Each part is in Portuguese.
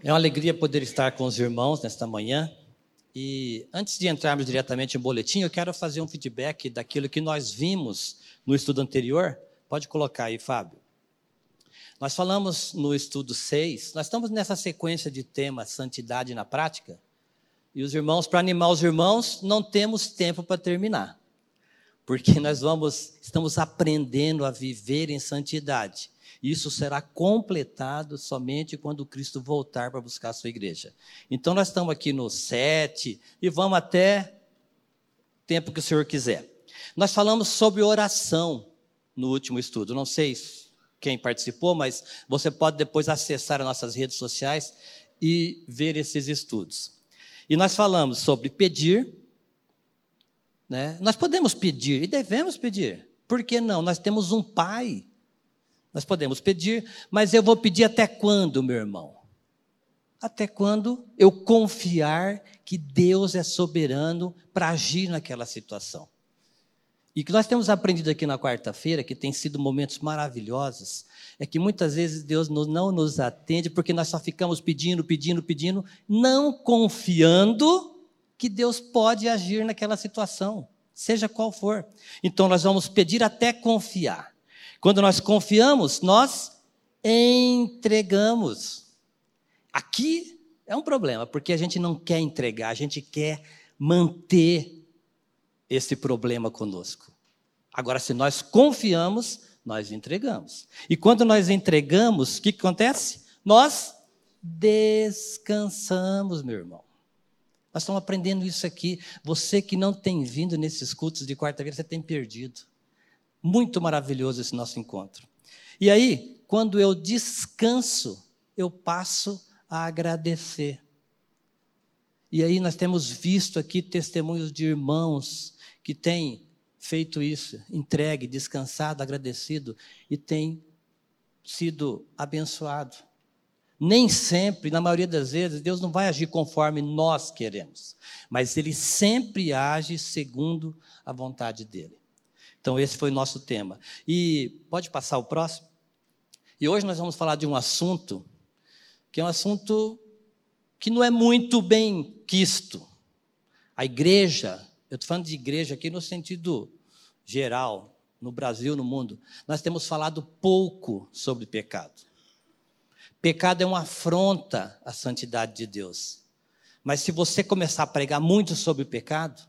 É uma alegria poder estar com os irmãos nesta manhã. E antes de entrarmos diretamente no boletim, eu quero fazer um feedback daquilo que nós vimos no estudo anterior. Pode colocar aí, Fábio. Nós falamos no estudo 6, nós estamos nessa sequência de temas santidade na prática. E os irmãos, para animar os irmãos, não temos tempo para terminar. Porque nós vamos, estamos aprendendo a viver em santidade. Isso será completado somente quando Cristo voltar para buscar a sua igreja. Então, nós estamos aqui no 7 e vamos até o tempo que o Senhor quiser. Nós falamos sobre oração no último estudo. Não sei quem participou, mas você pode depois acessar as nossas redes sociais e ver esses estudos. E nós falamos sobre pedir. Né? Nós podemos pedir e devemos pedir. Por que não? Nós temos um Pai nós podemos pedir, mas eu vou pedir até quando, meu irmão? Até quando eu confiar que Deus é soberano para agir naquela situação. E que nós temos aprendido aqui na quarta-feira, que tem sido momentos maravilhosos, é que muitas vezes Deus não nos atende porque nós só ficamos pedindo, pedindo, pedindo, não confiando que Deus pode agir naquela situação, seja qual for. Então nós vamos pedir até confiar. Quando nós confiamos, nós entregamos. Aqui é um problema, porque a gente não quer entregar, a gente quer manter esse problema conosco. Agora, se nós confiamos, nós entregamos. E quando nós entregamos, o que acontece? Nós descansamos, meu irmão. Nós estamos aprendendo isso aqui. Você que não tem vindo nesses cultos de quarta-feira, você tem perdido. Muito maravilhoso esse nosso encontro. E aí, quando eu descanso, eu passo a agradecer. E aí nós temos visto aqui testemunhos de irmãos que têm feito isso, entregue, descansado, agradecido e têm sido abençoado. Nem sempre, na maioria das vezes, Deus não vai agir conforme nós queremos, mas Ele sempre age segundo a vontade dEle. Então, esse foi o nosso tema. E pode passar o próximo? E hoje nós vamos falar de um assunto que é um assunto que não é muito bem quisto. A igreja, eu estou falando de igreja aqui no sentido geral, no Brasil, no mundo, nós temos falado pouco sobre pecado. Pecado é uma afronta à santidade de Deus. Mas se você começar a pregar muito sobre pecado,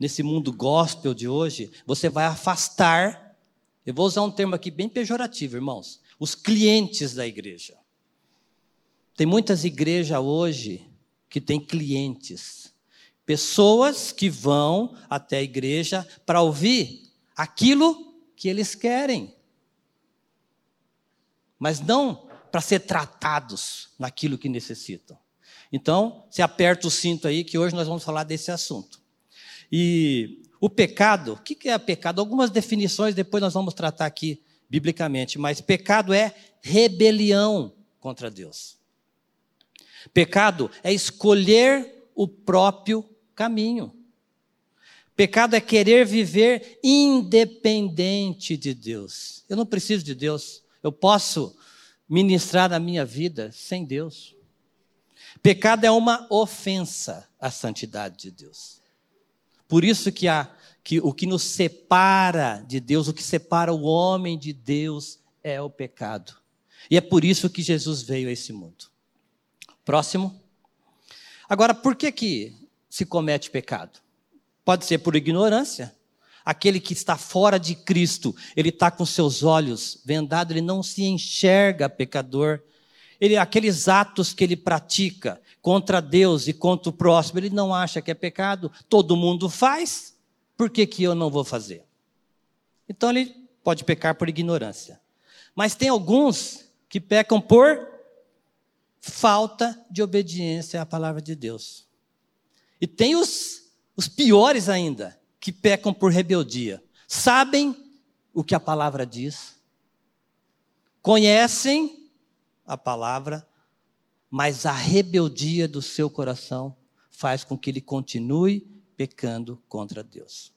nesse mundo gospel de hoje, você vai afastar, eu vou usar um termo aqui bem pejorativo, irmãos, os clientes da igreja. Tem muitas igrejas hoje que têm clientes, pessoas que vão até a igreja para ouvir aquilo que eles querem, mas não para ser tratados naquilo que necessitam. Então, se aperta o cinto aí, que hoje nós vamos falar desse assunto. E o pecado, o que é pecado? Algumas definições depois nós vamos tratar aqui biblicamente, mas pecado é rebelião contra Deus. Pecado é escolher o próprio caminho. Pecado é querer viver independente de Deus. Eu não preciso de Deus. Eu posso ministrar a minha vida sem Deus. Pecado é uma ofensa à santidade de Deus. Por isso que, que o que nos separa de Deus, o que separa o homem de Deus é o pecado. E é por isso que Jesus veio a esse mundo. Próximo. Agora, por que que se comete pecado? Pode ser por ignorância. Aquele que está fora de Cristo, ele está com seus olhos vendados, ele não se enxerga pecador. Ele, aqueles atos que ele pratica, contra Deus e contra o próximo, ele não acha que é pecado, todo mundo faz, por que, que eu não vou fazer? Então ele pode pecar por ignorância. Mas tem alguns que pecam por falta de obediência à palavra de Deus. E tem os, os piores ainda, que pecam por rebeldia. Sabem o que a palavra diz, conhecem a palavra, mas a rebeldia do seu coração faz com que ele continue pecando contra Deus.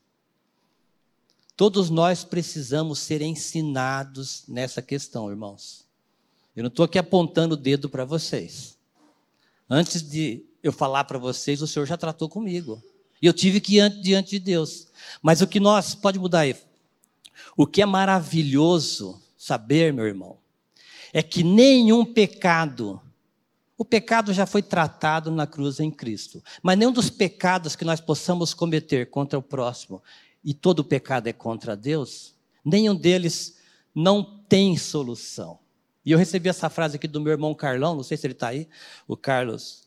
Todos nós precisamos ser ensinados nessa questão, irmãos. Eu não estou aqui apontando o dedo para vocês. Antes de eu falar para vocês, o Senhor já tratou comigo. E eu tive que ir diante de Deus. Mas o que nós, pode mudar aí. O que é maravilhoso saber, meu irmão, é que nenhum pecado, o pecado já foi tratado na cruz em Cristo, mas nenhum dos pecados que nós possamos cometer contra o próximo, e todo pecado é contra Deus, nenhum deles não tem solução. E eu recebi essa frase aqui do meu irmão Carlão, não sei se ele está aí, o Carlos.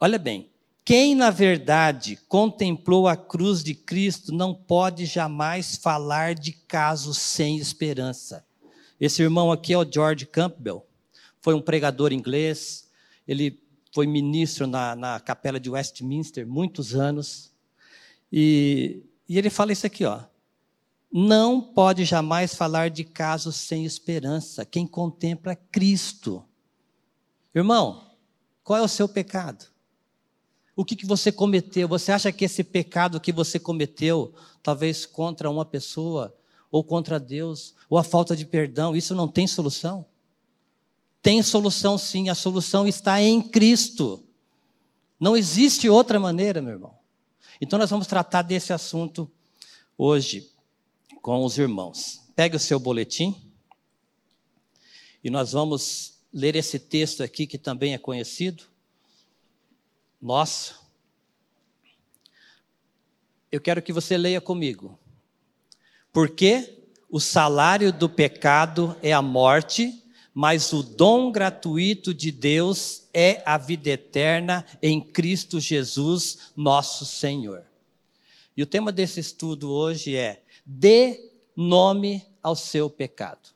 Olha bem, quem na verdade contemplou a cruz de Cristo não pode jamais falar de casos sem esperança. Esse irmão aqui é o George Campbell, foi um pregador inglês, ele foi ministro na, na capela de Westminster muitos anos, e, e ele fala isso aqui, ó não pode jamais falar de casos sem esperança. Quem contempla Cristo. Irmão, qual é o seu pecado? O que, que você cometeu? Você acha que esse pecado que você cometeu, talvez contra uma pessoa, ou contra Deus, ou a falta de perdão, isso não tem solução? Tem solução sim, a solução está em Cristo. Não existe outra maneira, meu irmão. Então nós vamos tratar desse assunto hoje com os irmãos. Pegue o seu boletim e nós vamos ler esse texto aqui que também é conhecido. Nosso. Eu quero que você leia comigo. Porque o salário do pecado é a morte, mas o dom gratuito de Deus é a vida eterna em Cristo Jesus, nosso Senhor. E o tema desse estudo hoje é Dê nome ao seu pecado.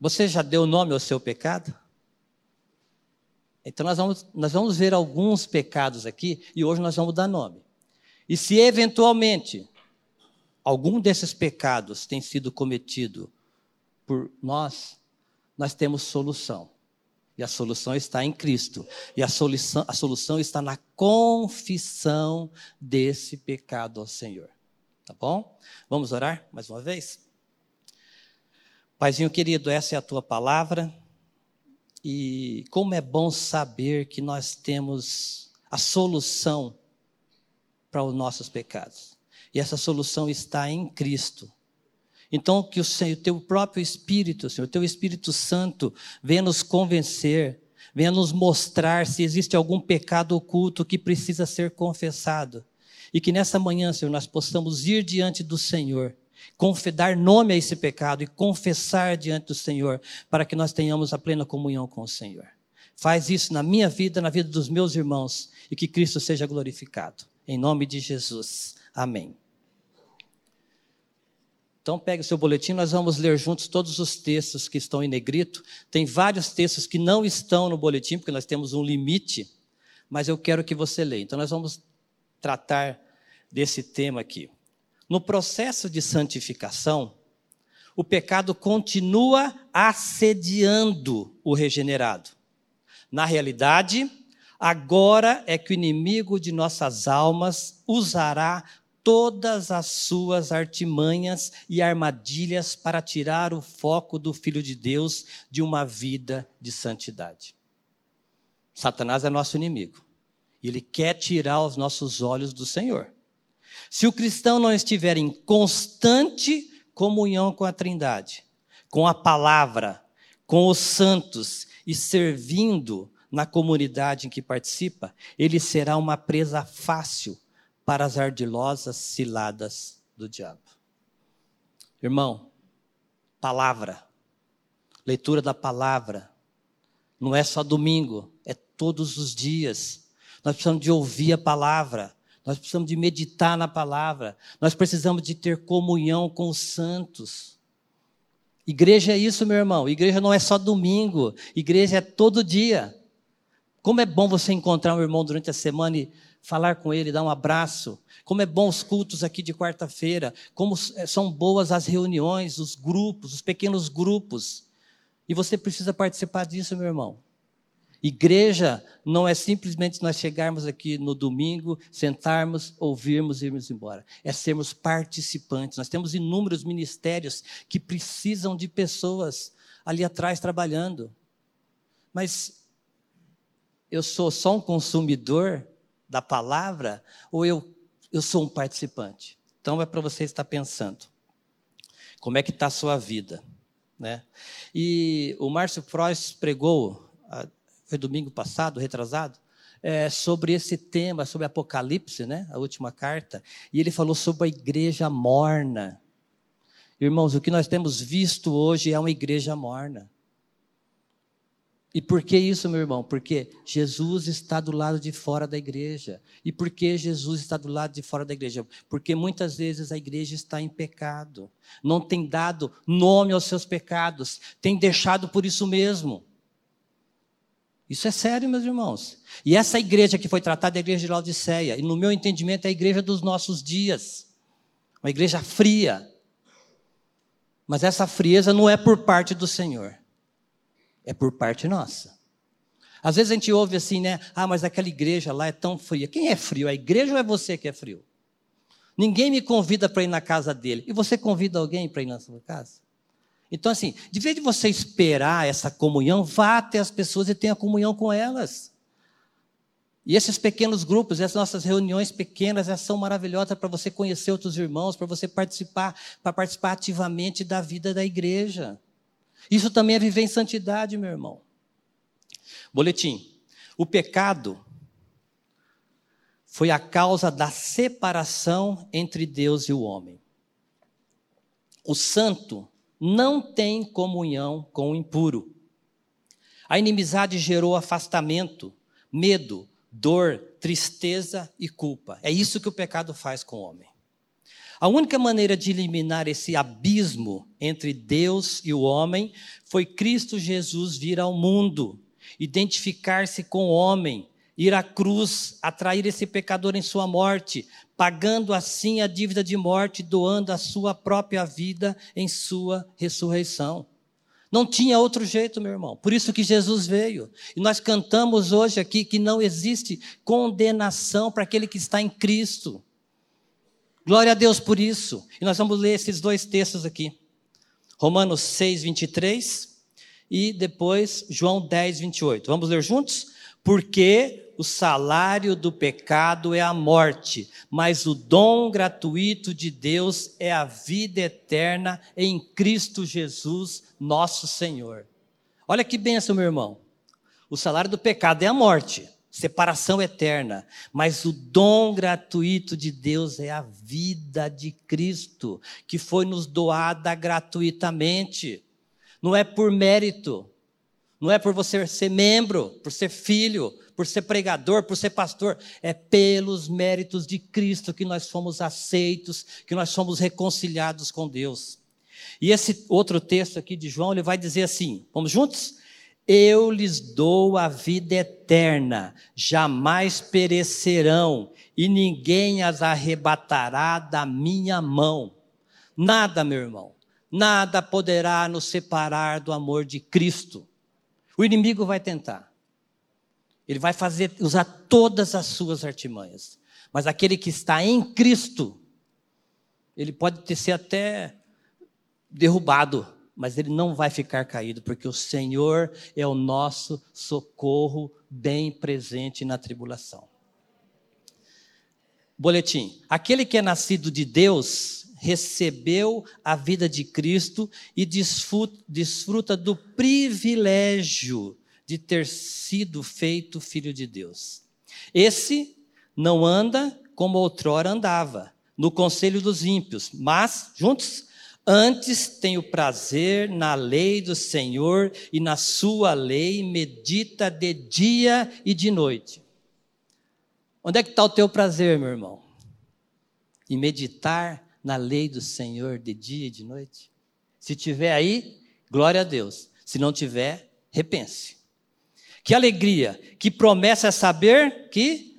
Você já deu nome ao seu pecado? Então nós vamos, nós vamos ver alguns pecados aqui e hoje nós vamos dar nome. E se eventualmente algum desses pecados tem sido cometido por nós, nós temos solução. E a solução está em Cristo. E a solução, a solução está na confissão desse pecado ao Senhor. Tá bom? Vamos orar mais uma vez? Paizinho querido, essa é a tua palavra. E como é bom saber que nós temos a solução para os nossos pecados. E essa solução está em Cristo. Então, que o Senhor, teu próprio Espírito, Senhor, teu Espírito Santo, venha nos convencer, venha nos mostrar se existe algum pecado oculto que precisa ser confessado. E que nessa manhã, Senhor, nós possamos ir diante do Senhor, dar nome a esse pecado e confessar diante do Senhor, para que nós tenhamos a plena comunhão com o Senhor. Faz isso na minha vida, na vida dos meus irmãos, e que Cristo seja glorificado. Em nome de Jesus. Amém. Então, pegue o seu boletim, nós vamos ler juntos todos os textos que estão em negrito. Tem vários textos que não estão no boletim, porque nós temos um limite, mas eu quero que você leia. Então, nós vamos tratar desse tema aqui. No processo de santificação, o pecado continua assediando o regenerado. Na realidade, agora é que o inimigo de nossas almas usará todas as suas artimanhas e armadilhas para tirar o foco do Filho de Deus de uma vida de santidade. Satanás é nosso inimigo. Ele quer tirar os nossos olhos do Senhor. Se o cristão não estiver em constante comunhão com a Trindade, com a palavra, com os santos e servindo na comunidade em que participa, ele será uma presa fácil para as ardilosas ciladas do diabo. Irmão, palavra, leitura da palavra, não é só domingo, é todos os dias. Nós precisamos de ouvir a palavra, nós precisamos de meditar na palavra, nós precisamos de ter comunhão com os santos. Igreja é isso, meu irmão. Igreja não é só domingo, igreja é todo dia. Como é bom você encontrar um irmão durante a semana e falar com ele, dar um abraço. Como é bom os cultos aqui de quarta-feira, como é, são boas as reuniões, os grupos, os pequenos grupos. E você precisa participar disso, meu irmão. Igreja não é simplesmente nós chegarmos aqui no domingo, sentarmos, ouvirmos e irmos embora. É sermos participantes. Nós temos inúmeros ministérios que precisam de pessoas ali atrás trabalhando. Mas eu sou só um consumidor da palavra ou eu, eu sou um participante? Então é para você estar pensando. Como é que está a sua vida? Né? E o Márcio Preuss pregou, foi domingo passado, retrasado, é, sobre esse tema, sobre Apocalipse, né? a última carta, e ele falou sobre a igreja morna. Irmãos, o que nós temos visto hoje é uma igreja morna. E por que isso, meu irmão? Porque Jesus está do lado de fora da igreja. E por que Jesus está do lado de fora da igreja? Porque muitas vezes a igreja está em pecado, não tem dado nome aos seus pecados, tem deixado por isso mesmo. Isso é sério, meus irmãos. E essa igreja que foi tratada é a igreja de Laodiceia, e no meu entendimento é a igreja dos nossos dias. Uma igreja fria. Mas essa frieza não é por parte do Senhor é por parte nossa. Às vezes a gente ouve assim, né? Ah, mas aquela igreja lá é tão fria. Quem é frio? A igreja ou é você que é frio? Ninguém me convida para ir na casa dele. E você convida alguém para ir na sua casa? Então, assim, de vez de você esperar essa comunhão, vá até as pessoas e tenha comunhão com elas. E esses pequenos grupos, essas nossas reuniões pequenas, elas são maravilhosas para você conhecer outros irmãos, para você participar, para participar ativamente da vida da igreja. Isso também é viver em santidade, meu irmão. Boletim. O pecado foi a causa da separação entre Deus e o homem. O santo não tem comunhão com o impuro. A inimizade gerou afastamento, medo, dor, tristeza e culpa. É isso que o pecado faz com o homem. A única maneira de eliminar esse abismo entre Deus e o homem foi Cristo Jesus vir ao mundo, identificar-se com o homem, ir à cruz, atrair esse pecador em sua morte, pagando assim a dívida de morte, doando a sua própria vida em sua ressurreição. Não tinha outro jeito, meu irmão. Por isso que Jesus veio. E nós cantamos hoje aqui que não existe condenação para aquele que está em Cristo. Glória a Deus por isso. E nós vamos ler esses dois textos aqui. Romanos 6, 23 e depois João 10, 28. Vamos ler juntos? Porque o salário do pecado é a morte, mas o dom gratuito de Deus é a vida eterna em Cristo Jesus, nosso Senhor. Olha que benção, meu irmão. O salário do pecado é a morte, separação eterna, mas o dom gratuito de Deus é a vida de Cristo, que foi nos doada gratuitamente. Não é por mérito, não é por você ser membro, por ser filho, por ser pregador, por ser pastor, é pelos méritos de Cristo que nós fomos aceitos, que nós fomos reconciliados com Deus. E esse outro texto aqui de João, ele vai dizer assim: vamos juntos? Eu lhes dou a vida eterna, jamais perecerão, e ninguém as arrebatará da minha mão. Nada, meu irmão, nada poderá nos separar do amor de Cristo. O inimigo vai tentar. Ele vai fazer usar todas as suas artimanhas. Mas aquele que está em Cristo, ele pode ter ser até derrubado, mas ele não vai ficar caído, porque o Senhor é o nosso socorro bem presente na tribulação. Boletim: aquele que é nascido de Deus recebeu a vida de Cristo e desfruta do privilégio de ter sido feito filho de Deus. Esse não anda como outrora andava, no conselho dos ímpios, mas, juntos, Antes tenho prazer na lei do Senhor e na sua lei medita de dia e de noite. Onde é que está o teu prazer, meu irmão? Em meditar na lei do Senhor de dia e de noite? Se tiver aí, glória a Deus. Se não tiver, repense. Que alegria, que promessa é saber que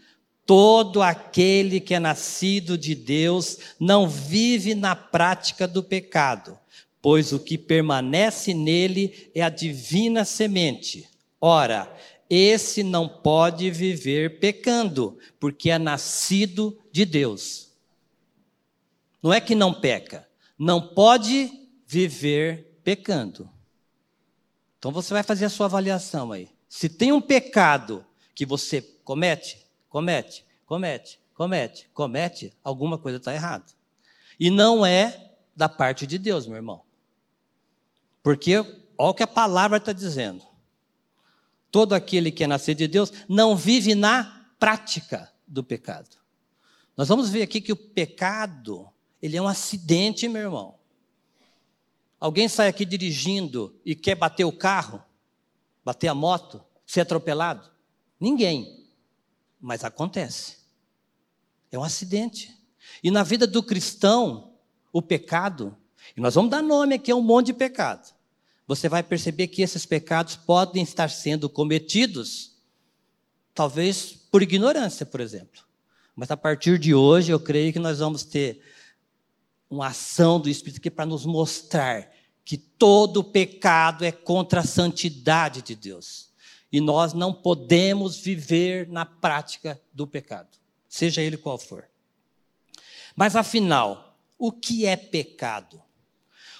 Todo aquele que é nascido de Deus não vive na prática do pecado, pois o que permanece nele é a divina semente. Ora, esse não pode viver pecando, porque é nascido de Deus. Não é que não peca, não pode viver pecando. Então você vai fazer a sua avaliação aí. Se tem um pecado que você comete, comete, comete, comete, comete, alguma coisa está errada. E não é da parte de Deus, meu irmão. Porque olha o que a palavra está dizendo. Todo aquele que é nascido de Deus não vive na prática do pecado. Nós vamos ver aqui que o pecado, ele é um acidente, meu irmão. Alguém sai aqui dirigindo e quer bater o carro, bater a moto, ser atropelado? Ninguém. Mas acontece. É um acidente. E na vida do cristão, o pecado, e nós vamos dar nome aqui a um monte de pecado. Você vai perceber que esses pecados podem estar sendo cometidos, talvez por ignorância, por exemplo. Mas a partir de hoje, eu creio que nós vamos ter uma ação do Espírito aqui para nos mostrar que todo pecado é contra a santidade de Deus. E nós não podemos viver na prática do pecado, seja ele qual for. Mas afinal, o que é pecado?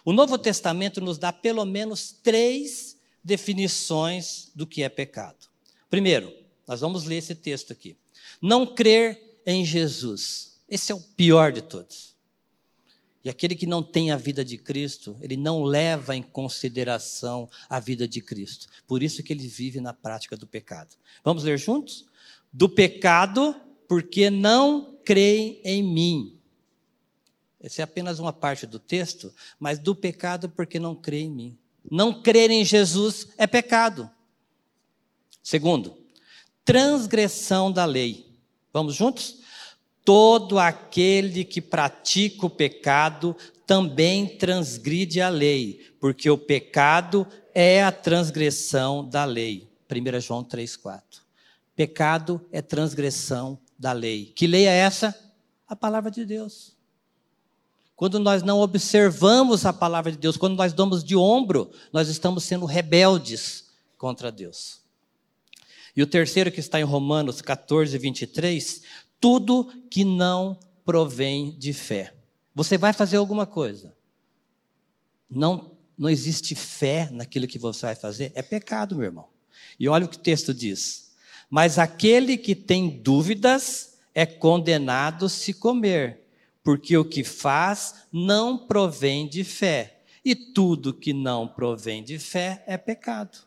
O Novo Testamento nos dá pelo menos três definições do que é pecado. Primeiro, nós vamos ler esse texto aqui. Não crer em Jesus. Esse é o pior de todos. E aquele que não tem a vida de Cristo, ele não leva em consideração a vida de Cristo. Por isso que ele vive na prática do pecado. Vamos ler juntos? Do pecado, porque não creem em mim. Essa é apenas uma parte do texto, mas do pecado, porque não creem em mim. Não crer em Jesus é pecado. Segundo, transgressão da lei. Vamos juntos? Todo aquele que pratica o pecado também transgride a lei, porque o pecado é a transgressão da lei. 1 João 3,4. Pecado é transgressão da lei. Que lei é essa? A palavra de Deus. Quando nós não observamos a palavra de Deus, quando nós damos de ombro, nós estamos sendo rebeldes contra Deus. E o terceiro que está em Romanos 14, 23, tudo que não provém de fé. Você vai fazer alguma coisa. Não, não existe fé naquilo que você vai fazer. É pecado, meu irmão. E olha o que o texto diz. Mas aquele que tem dúvidas é condenado se comer, porque o que faz não provém de fé. E tudo que não provém de fé é pecado.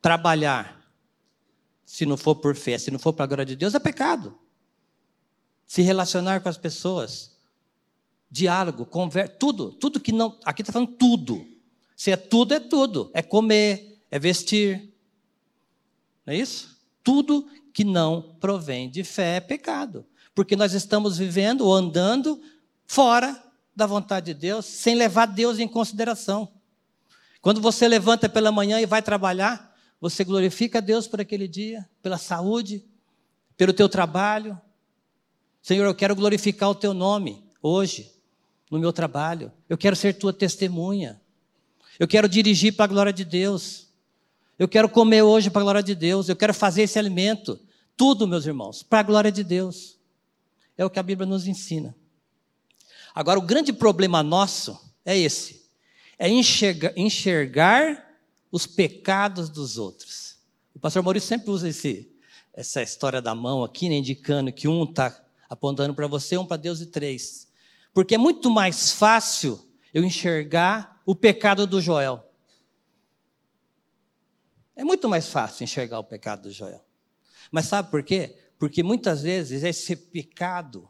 Trabalhar se não for por fé, se não for para a glória de Deus, é pecado. Se relacionar com as pessoas, diálogo, conversa, tudo, tudo que não. Aqui está falando tudo. Se é tudo, é tudo. É comer, é vestir. Não é isso? Tudo que não provém de fé é pecado. Porque nós estamos vivendo ou andando fora da vontade de Deus, sem levar Deus em consideração. Quando você levanta pela manhã e vai trabalhar, você glorifica a Deus por aquele dia, pela saúde, pelo teu trabalho. Senhor, eu quero glorificar o teu nome hoje, no meu trabalho. Eu quero ser tua testemunha. Eu quero dirigir para a glória de Deus. Eu quero comer hoje para a glória de Deus. Eu quero fazer esse alimento. Tudo, meus irmãos, para a glória de Deus. É o que a Bíblia nos ensina. Agora, o grande problema nosso é esse: é enxergar, enxergar os pecados dos outros. O pastor Maurício sempre usa esse, essa história da mão aqui, né, indicando que um está apontando para você, um para Deus e três. Porque é muito mais fácil eu enxergar o pecado do Joel. É muito mais fácil enxergar o pecado do Joel. Mas sabe por quê? Porque muitas vezes esse pecado,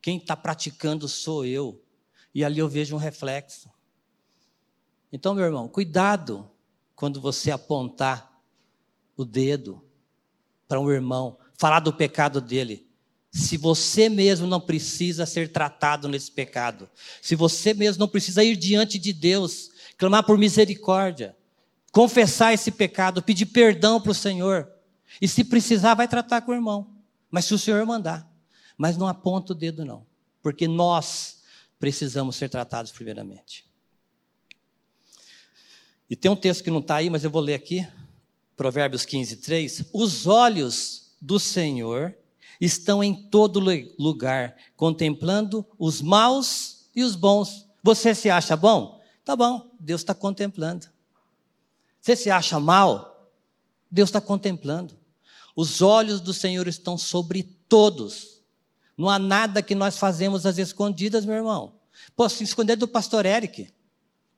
quem está praticando sou eu. E ali eu vejo um reflexo. Então, meu irmão, cuidado quando você apontar o dedo para um irmão, falar do pecado dele, se você mesmo não precisa ser tratado nesse pecado, se você mesmo não precisa ir diante de Deus, clamar por misericórdia, confessar esse pecado, pedir perdão para o Senhor, e se precisar, vai tratar com o irmão, mas se o Senhor mandar, mas não aponta o dedo, não, porque nós precisamos ser tratados primeiramente. E tem um texto que não está aí, mas eu vou ler aqui. Provérbios 15, 3. Os olhos do Senhor estão em todo lugar, contemplando os maus e os bons. Você se acha bom? Tá bom, Deus está contemplando. Você se acha mal? Deus está contemplando. Os olhos do Senhor estão sobre todos. Não há nada que nós fazemos às escondidas, meu irmão. Posso esconder do pastor Eric,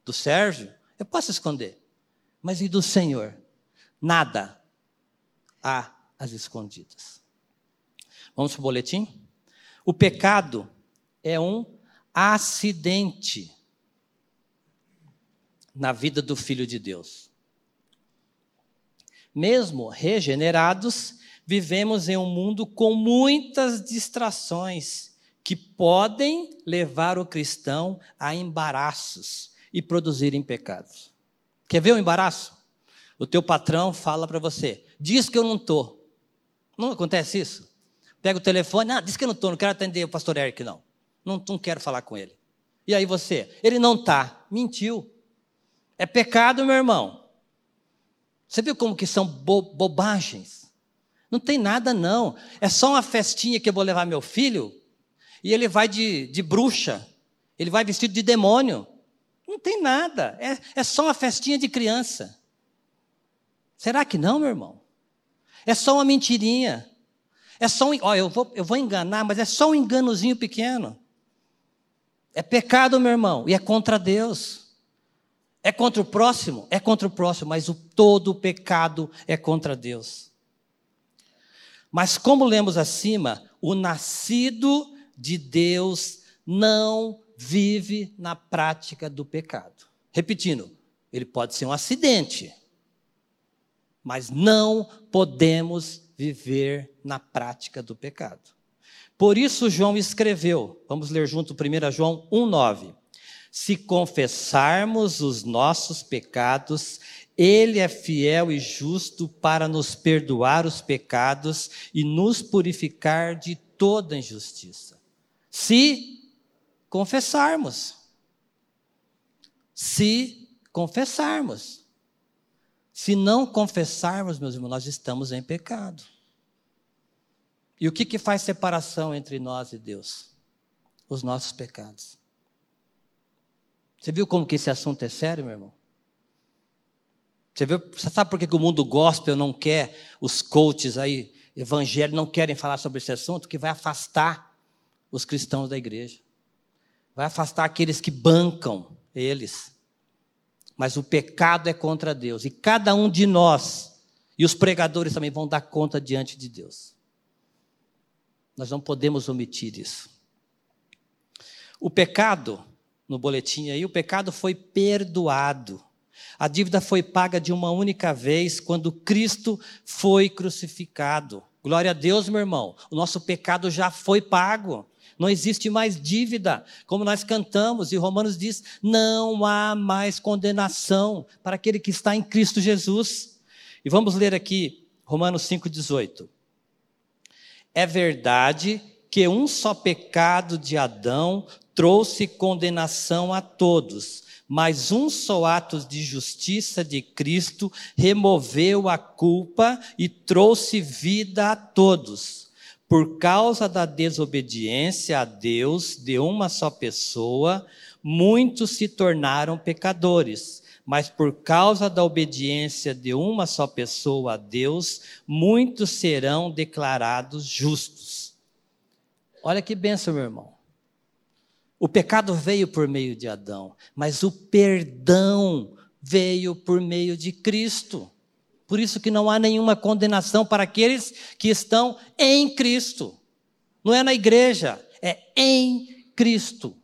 do Sérgio, eu posso esconder. Mas e do Senhor? Nada há às escondidas. Vamos para o boletim? O pecado é um acidente na vida do Filho de Deus. Mesmo regenerados, vivemos em um mundo com muitas distrações que podem levar o cristão a embaraços e produzirem pecados. Quer ver o embaraço? O teu patrão fala para você, diz que eu não estou. Não acontece isso? Pega o telefone, ah, diz que eu não estou, não quero atender o pastor Eric, não. não. Não quero falar com ele. E aí você, ele não está. Mentiu. É pecado, meu irmão. Você viu como que são bo bobagens? Não tem nada, não. É só uma festinha que eu vou levar meu filho e ele vai de, de bruxa. Ele vai vestido de demônio. Não tem nada. É, é só uma festinha de criança. Será que não, meu irmão? É só uma mentirinha. É só um. Ó, eu, vou, eu vou enganar, mas é só um enganozinho pequeno. É pecado, meu irmão, e é contra Deus. É contra o próximo? É contra o próximo, mas o todo o pecado é contra Deus. Mas como lemos acima, o nascido de Deus não vive na prática do pecado. Repetindo, ele pode ser um acidente, mas não podemos viver na prática do pecado. Por isso João escreveu, vamos ler junto 1 João 1,9 se confessarmos os nossos pecados, Ele é fiel e justo para nos perdoar os pecados e nos purificar de toda injustiça. Se confessarmos. Se confessarmos. Se não confessarmos, meus irmãos, nós estamos em pecado. E o que, que faz separação entre nós e Deus? Os nossos pecados. Você viu como que esse assunto é sério, meu irmão? Você, viu, você sabe por que, que o mundo gospel não quer, os coaches aí, evangelho, não querem falar sobre esse assunto? Que vai afastar os cristãos da igreja. Vai afastar aqueles que bancam eles. Mas o pecado é contra Deus. E cada um de nós, e os pregadores também vão dar conta diante de Deus. Nós não podemos omitir isso. O pecado no boletim aí, o pecado foi perdoado. A dívida foi paga de uma única vez quando Cristo foi crucificado. Glória a Deus, meu irmão. O nosso pecado já foi pago. Não existe mais dívida, como nós cantamos, e Romanos diz: não há mais condenação para aquele que está em Cristo Jesus. E vamos ler aqui Romanos 5,18. É verdade que um só pecado de Adão trouxe condenação a todos, mas um só ato de justiça de Cristo removeu a culpa e trouxe vida a todos. Por causa da desobediência a Deus de uma só pessoa, muitos se tornaram pecadores. Mas por causa da obediência de uma só pessoa a Deus, muitos serão declarados justos. Olha que benção, meu irmão. O pecado veio por meio de Adão, mas o perdão veio por meio de Cristo. Por isso que não há nenhuma condenação para aqueles que estão em Cristo. Não é na igreja, é em Cristo.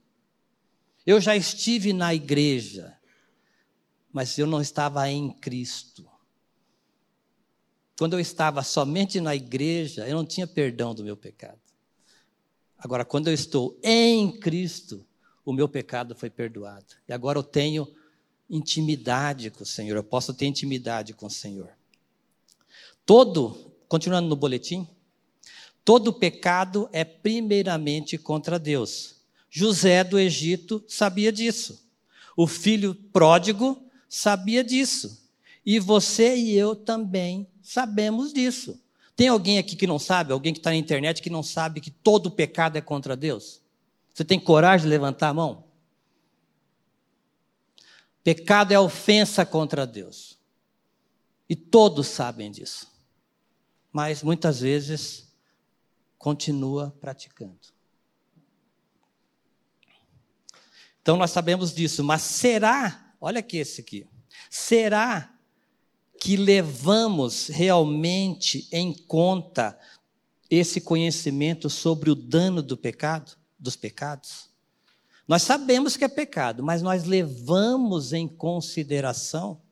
Eu já estive na igreja, mas eu não estava em Cristo. Quando eu estava somente na igreja, eu não tinha perdão do meu pecado. Agora, quando eu estou em Cristo, o meu pecado foi perdoado. E agora eu tenho intimidade com o Senhor, eu posso ter intimidade com o Senhor. Todo, continuando no boletim, todo pecado é primeiramente contra Deus. José do Egito sabia disso. O filho pródigo sabia disso. E você e eu também sabemos disso. Tem alguém aqui que não sabe, alguém que está na internet que não sabe que todo pecado é contra Deus? Você tem coragem de levantar a mão? Pecado é ofensa contra Deus. E todos sabem disso. Mas muitas vezes continua praticando. Então nós sabemos disso, mas será, olha aqui esse aqui, será que levamos realmente em conta esse conhecimento sobre o dano do pecado, dos pecados? Nós sabemos que é pecado, mas nós levamos em consideração.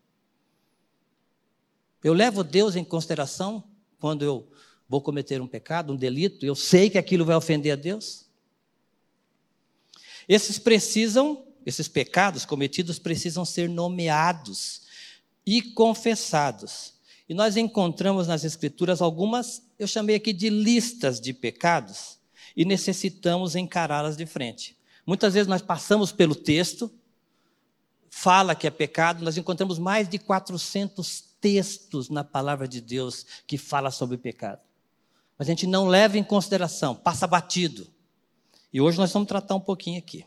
Eu levo Deus em consideração quando eu vou cometer um pecado, um delito, eu sei que aquilo vai ofender a Deus? Esses precisam, esses pecados cometidos precisam ser nomeados e confessados. E nós encontramos nas Escrituras algumas, eu chamei aqui de listas de pecados, e necessitamos encará-las de frente. Muitas vezes nós passamos pelo texto, fala que é pecado, nós encontramos mais de 400 textos na palavra de Deus que fala sobre pecado. Mas a gente não leva em consideração, passa batido. E hoje nós vamos tratar um pouquinho aqui.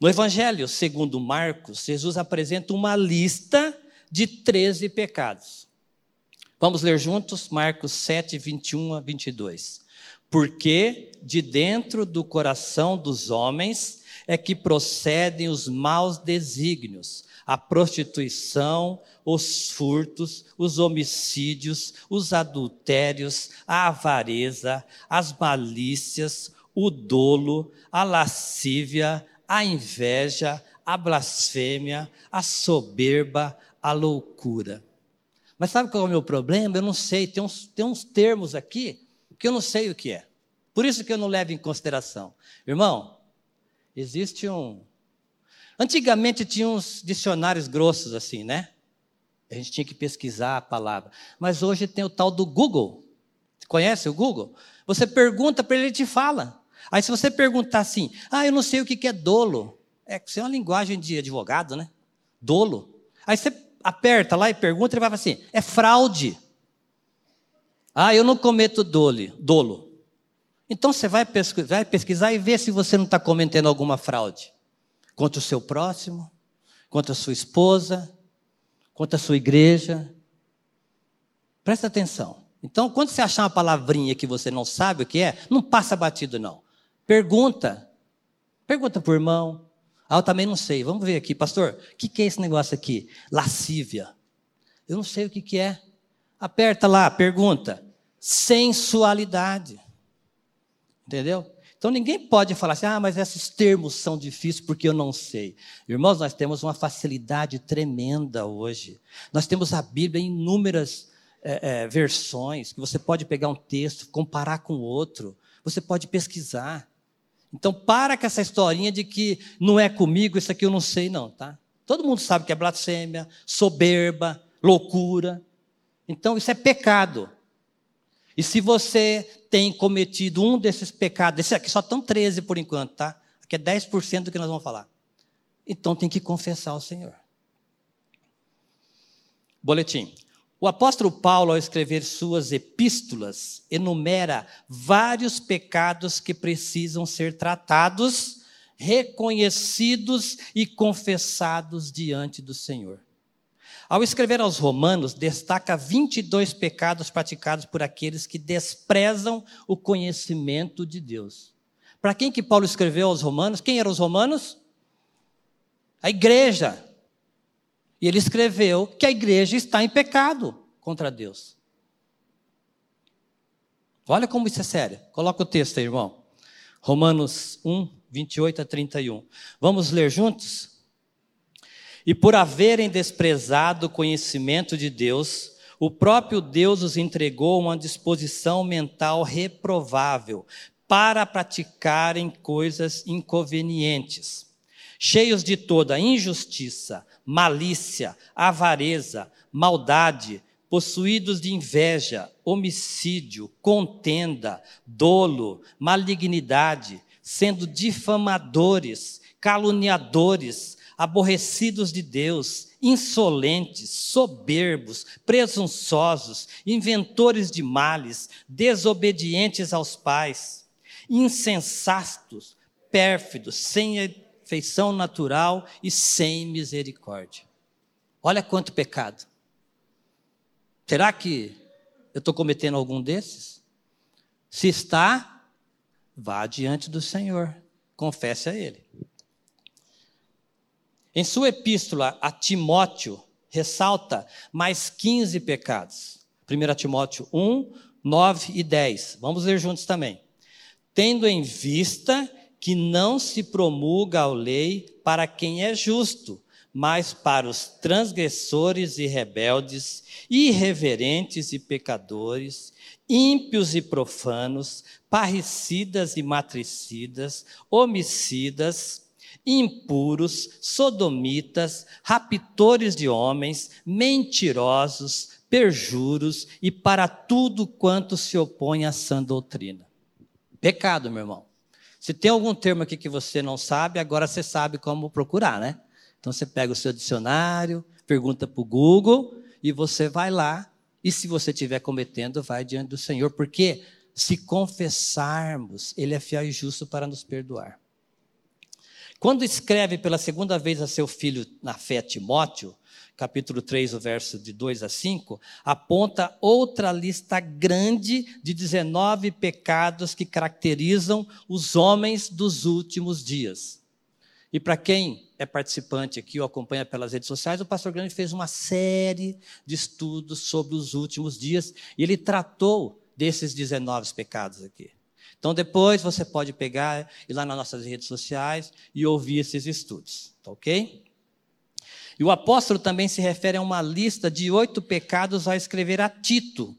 No Evangelho segundo Marcos, Jesus apresenta uma lista de 13 pecados. Vamos ler juntos Marcos 7, 21 a 22. Porque de dentro do coração dos homens é que procedem os maus desígnios, a prostituição, os furtos, os homicídios, os adultérios, a avareza, as malícias, o dolo, a lascívia, a inveja, a blasfêmia, a soberba, a loucura. Mas sabe qual é o meu problema? Eu não sei, tem uns, tem uns termos aqui que eu não sei o que é. Por isso que eu não levo em consideração. Irmão, existe um. Antigamente tinha uns dicionários grossos assim, né? A gente tinha que pesquisar a palavra. Mas hoje tem o tal do Google. Conhece o Google? Você pergunta para ele, ele te fala. Aí se você perguntar assim, ah, eu não sei o que é dolo. É, isso é uma linguagem de advogado, né? Dolo. Aí você aperta lá e pergunta, ele vai falar assim, é fraude. Ah, eu não cometo dolo. dolo. Então você vai pesquisar, vai pesquisar e ver se você não está cometendo alguma fraude. Contra o seu próximo, contra a sua esposa, contra a sua igreja. Presta atenção. Então, quando você achar uma palavrinha que você não sabe o que é, não passa batido, não. Pergunta. Pergunta para o irmão. Ah, eu também não sei. Vamos ver aqui, pastor. O que, que é esse negócio aqui? Lascívia. Eu não sei o que, que é. Aperta lá, pergunta. Sensualidade. Entendeu? Então ninguém pode falar assim, ah, mas esses termos são difíceis porque eu não sei. Irmãos, nós temos uma facilidade tremenda hoje. Nós temos a Bíblia em inúmeras é, é, versões, que você pode pegar um texto, comparar com outro, você pode pesquisar. Então, para com essa historinha de que não é comigo, isso aqui eu não sei, não, tá? Todo mundo sabe que é blasfêmia, soberba, loucura. Então, isso é pecado. E se você tem cometido um desses pecados, esse aqui só estão 13 por enquanto, tá? Aqui é 10% do que nós vamos falar. Então tem que confessar ao Senhor. Boletim. O apóstolo Paulo, ao escrever suas epístolas, enumera vários pecados que precisam ser tratados, reconhecidos e confessados diante do Senhor. Ao escrever aos Romanos, destaca 22 pecados praticados por aqueles que desprezam o conhecimento de Deus. Para quem que Paulo escreveu aos Romanos? Quem eram os Romanos? A igreja. E ele escreveu que a igreja está em pecado contra Deus. Olha como isso é sério. Coloca o texto aí, irmão. Romanos 1, 28 a 31. Vamos ler juntos? E por haverem desprezado o conhecimento de Deus, o próprio Deus os entregou uma disposição mental reprovável para praticarem coisas inconvenientes, cheios de toda injustiça, malícia, avareza, maldade, possuídos de inveja, homicídio, contenda, dolo, malignidade, sendo difamadores, caluniadores, aborrecidos de Deus, insolentes, soberbos, presunçosos, inventores de males, desobedientes aos pais, insensatos, pérfidos, sem feição natural e sem misericórdia. Olha quanto pecado. Será que eu estou cometendo algum desses? Se está, vá diante do Senhor, confesse a Ele. Em sua epístola a Timóteo, ressalta mais 15 pecados. 1 Timóteo 1, 9 e 10. Vamos ler juntos também. Tendo em vista que não se promulga a lei para quem é justo, mas para os transgressores e rebeldes, irreverentes e pecadores, ímpios e profanos, parricidas e matricidas, homicidas, impuros, sodomitas, raptores de homens, mentirosos, perjuros e para tudo quanto se opõe à sã doutrina. Pecado, meu irmão. Se tem algum termo aqui que você não sabe, agora você sabe como procurar, né? Então você pega o seu dicionário, pergunta para o Google e você vai lá. E se você estiver cometendo, vai diante do Senhor, porque se confessarmos, Ele é fiel e justo para nos perdoar. Quando escreve pela segunda vez a seu filho na fé, Timóteo, capítulo 3, o verso de 2 a 5, aponta outra lista grande de 19 pecados que caracterizam os homens dos últimos dias. E para quem é participante aqui ou acompanha pelas redes sociais, o pastor Grande fez uma série de estudos sobre os últimos dias e ele tratou desses 19 pecados aqui. Então, depois você pode pegar, ir lá nas nossas redes sociais e ouvir esses estudos, tá ok? E o apóstolo também se refere a uma lista de oito pecados ao escrever a Tito,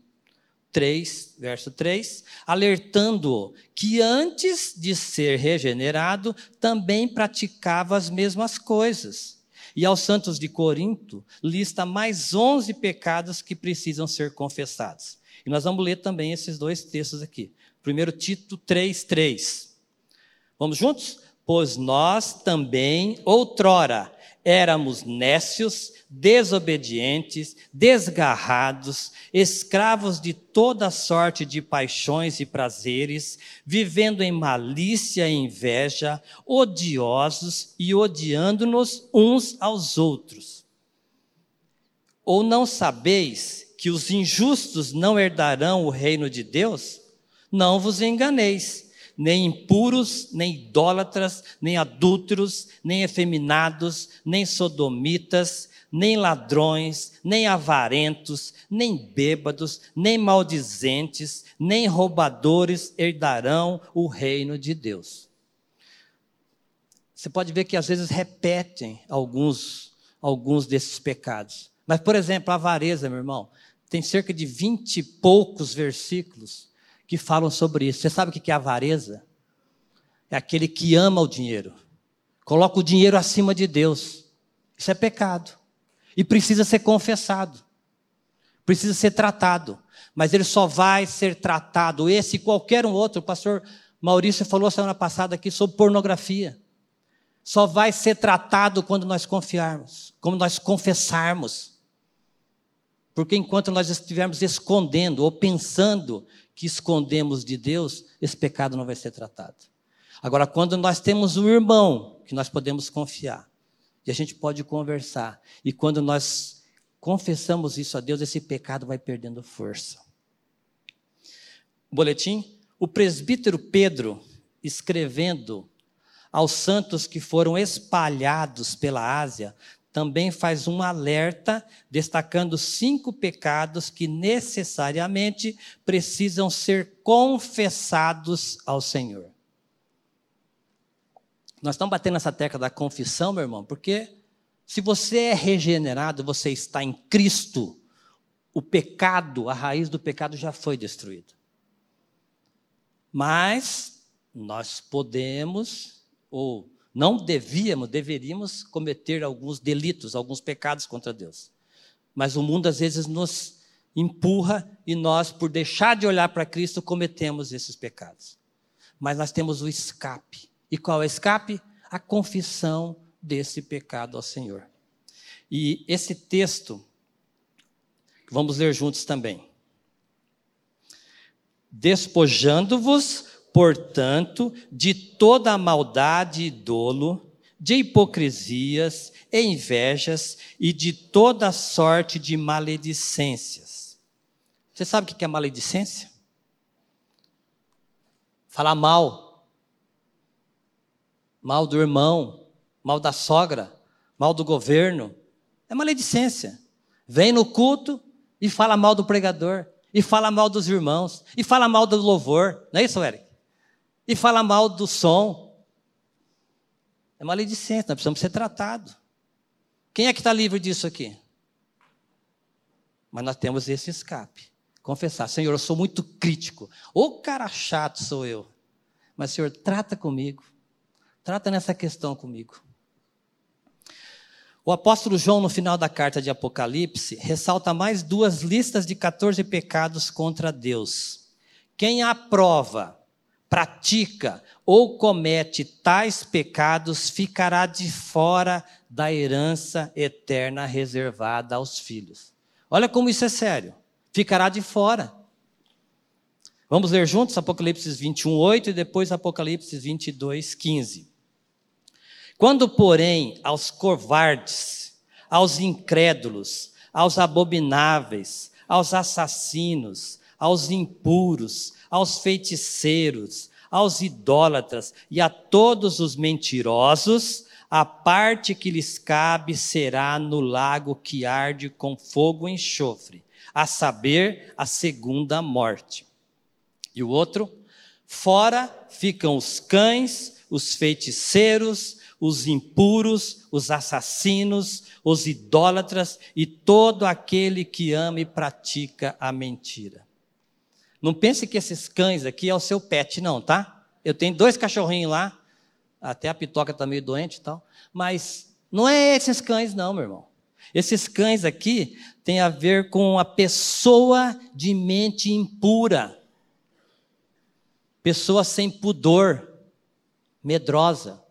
3, verso 3, alertando-o que antes de ser regenerado também praticava as mesmas coisas. E aos santos de Corinto, lista mais 11 pecados que precisam ser confessados. E nós vamos ler também esses dois textos aqui. Primeiro Tito 3, 3. Vamos juntos? Pois nós também, outrora, éramos nécios, desobedientes, desgarrados, escravos de toda sorte de paixões e prazeres, vivendo em malícia e inveja, odiosos e odiando-nos uns aos outros. Ou não sabeis que os injustos não herdarão o reino de Deus? Não vos enganeis nem impuros, nem idólatras, nem adúlteros, nem efeminados, nem sodomitas, nem ladrões, nem avarentos, nem bêbados, nem maldizentes, nem roubadores herdarão o reino de Deus. Você pode ver que às vezes repetem alguns, alguns desses pecados. Mas, por exemplo, a avareza, meu irmão, tem cerca de vinte e poucos versículos que falam sobre isso. Você sabe o que é avareza? É aquele que ama o dinheiro, coloca o dinheiro acima de Deus. Isso é pecado. E precisa ser confessado, precisa ser tratado. Mas ele só vai ser tratado, esse e qualquer um outro. O pastor Maurício falou semana passada aqui sobre pornografia. Só vai ser tratado quando nós confiarmos, quando nós confessarmos. Porque enquanto nós estivermos escondendo ou pensando que escondemos de Deus, esse pecado não vai ser tratado. Agora, quando nós temos um irmão que nós podemos confiar, e a gente pode conversar, e quando nós confessamos isso a Deus, esse pecado vai perdendo força. Boletim: o presbítero Pedro, escrevendo aos santos que foram espalhados pela Ásia, também faz um alerta destacando cinco pecados que necessariamente precisam ser confessados ao Senhor. Nós estamos batendo essa tecla da confissão, meu irmão, porque se você é regenerado, você está em Cristo, o pecado, a raiz do pecado já foi destruída. Mas nós podemos, ou não devíamos, deveríamos cometer alguns delitos, alguns pecados contra Deus. Mas o mundo às vezes nos empurra e nós, por deixar de olhar para Cristo, cometemos esses pecados. Mas nós temos o escape. E qual é o escape? A confissão desse pecado ao Senhor. E esse texto, vamos ler juntos também. Despojando-vos portanto, de toda maldade e dolo, de hipocrisias e invejas e de toda sorte de maledicências. Você sabe o que é maledicência? Falar mal. Mal do irmão, mal da sogra, mal do governo. É maledicência. Vem no culto e fala mal do pregador, e fala mal dos irmãos, e fala mal do louvor. Não é isso, Eric? E fala mal do som. É maledicência, nós precisamos ser tratados. Quem é que está livre disso aqui? Mas nós temos esse escape. Confessar, Senhor, eu sou muito crítico. O cara chato sou eu. Mas, Senhor, trata comigo. Trata nessa questão comigo. O apóstolo João, no final da carta de Apocalipse, ressalta mais duas listas de 14 pecados contra Deus. Quem aprova, pratica ou comete tais pecados ficará de fora da herança eterna reservada aos filhos. Olha como isso é sério. Ficará de fora. Vamos ler juntos Apocalipse 21, 8 e depois Apocalipse 22, 15. Quando, porém, aos covardes, aos incrédulos, aos abomináveis, aos assassinos, aos impuros, aos feiticeiros, aos idólatras e a todos os mentirosos, a parte que lhes cabe será no lago que arde com fogo e enxofre, a saber, a segunda morte. E o outro, fora ficam os cães, os feiticeiros, os impuros, os assassinos, os idólatras e todo aquele que ama e pratica a mentira. Não pense que esses cães aqui é o seu pet, não, tá? Eu tenho dois cachorrinhos lá, até a pitoca está meio doente e tal. Mas não é esses cães, não, meu irmão. Esses cães aqui têm a ver com a pessoa de mente impura. Pessoa sem pudor, medrosa.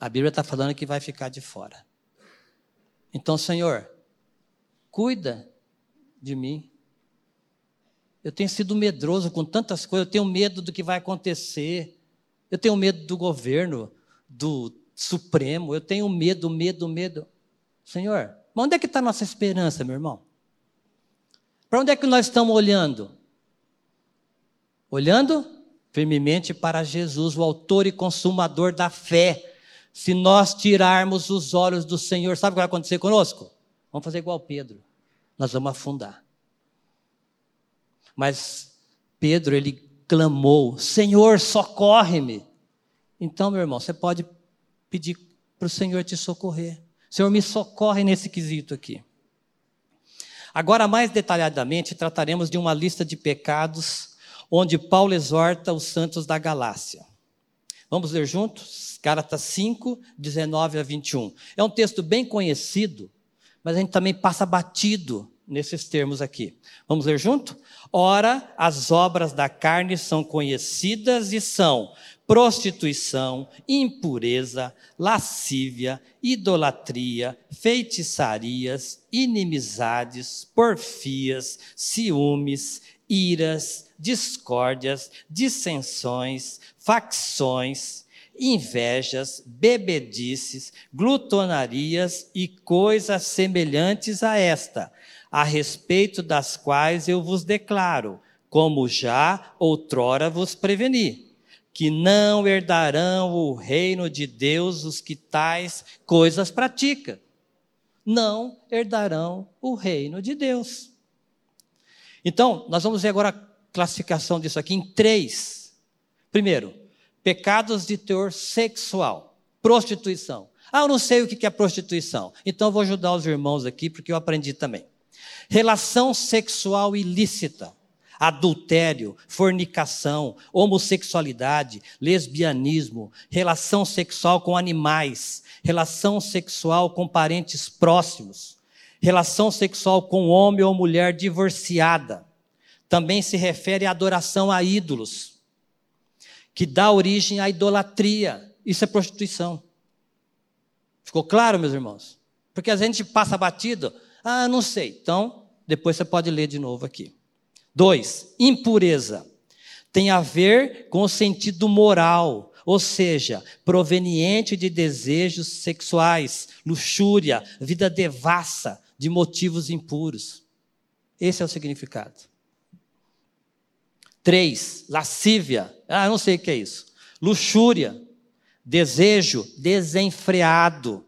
A Bíblia está falando que vai ficar de fora. Então, Senhor, cuida de mim. Eu tenho sido medroso com tantas coisas, eu tenho medo do que vai acontecer. Eu tenho medo do governo, do Supremo, eu tenho medo, medo, medo. Senhor, mas onde é que está a nossa esperança, meu irmão? Para onde é que nós estamos olhando? Olhando firmemente para Jesus, o autor e consumador da fé. Se nós tirarmos os olhos do Senhor, sabe o que vai acontecer conosco? Vamos fazer igual Pedro. Nós vamos afundar. Mas Pedro, ele clamou: Senhor, socorre-me. Então, meu irmão, você pode pedir para o Senhor te socorrer. Senhor, me socorre nesse quesito aqui. Agora, mais detalhadamente, trataremos de uma lista de pecados onde Paulo exorta os santos da Galácia. Vamos ler juntos? Gálatas 5, 19 a 21. É um texto bem conhecido, mas a gente também passa batido nesses termos aqui. Vamos ler junto? Ora, as obras da carne são conhecidas e são prostituição, impureza, lascívia, idolatria, feitiçarias, inimizades, porfias, ciúmes, iras, discórdias, dissensões, facções, invejas, bebedices, glutonarias e coisas semelhantes a esta a respeito das quais eu vos declaro, como já outrora vos preveni, que não herdarão o reino de Deus os que tais coisas praticam. Não herdarão o reino de Deus. Então, nós vamos ver agora a classificação disso aqui em três. Primeiro, pecados de teor sexual, prostituição. Ah, eu não sei o que é prostituição. Então, eu vou ajudar os irmãos aqui, porque eu aprendi também relação sexual ilícita, adultério, fornicação, homossexualidade, lesbianismo, relação sexual com animais, relação sexual com parentes próximos, relação sexual com homem ou mulher divorciada. Também se refere à adoração a ídolos, que dá origem à idolatria. Isso é prostituição. Ficou claro, meus irmãos? Porque a gente passa batido. Ah, não sei. Então, depois você pode ler de novo aqui. Dois, impureza. Tem a ver com o sentido moral, ou seja, proveniente de desejos sexuais, luxúria, vida devassa, de motivos impuros. Esse é o significado. Três, lascívia. Ah, não sei o que é isso. Luxúria, desejo desenfreado,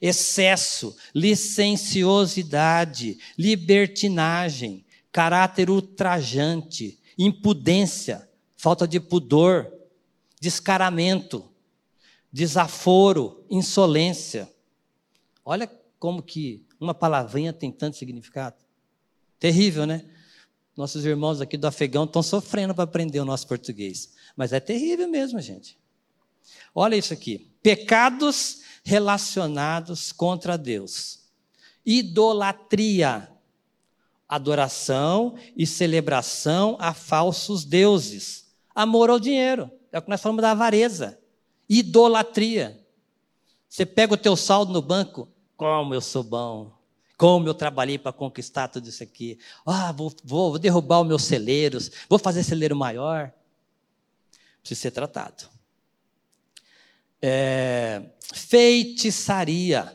excesso, licenciosidade, libertinagem, caráter ultrajante, impudência, falta de pudor, descaramento, desaforo, insolência. Olha como que uma palavrinha tem tanto significado. Terrível, né? Nossos irmãos aqui do Afegão estão sofrendo para aprender o nosso português. Mas é terrível mesmo, gente. Olha isso aqui: pecados relacionados contra Deus, idolatria, adoração e celebração a falsos deuses, amor ao dinheiro, é o que nós falamos da avareza, idolatria. Você pega o teu saldo no banco, como eu sou bom, como eu trabalhei para conquistar tudo isso aqui. Ah, vou, vou, vou derrubar os meus celeiros, vou fazer celeiro maior. Precisa ser tratado. É, feitiçaria,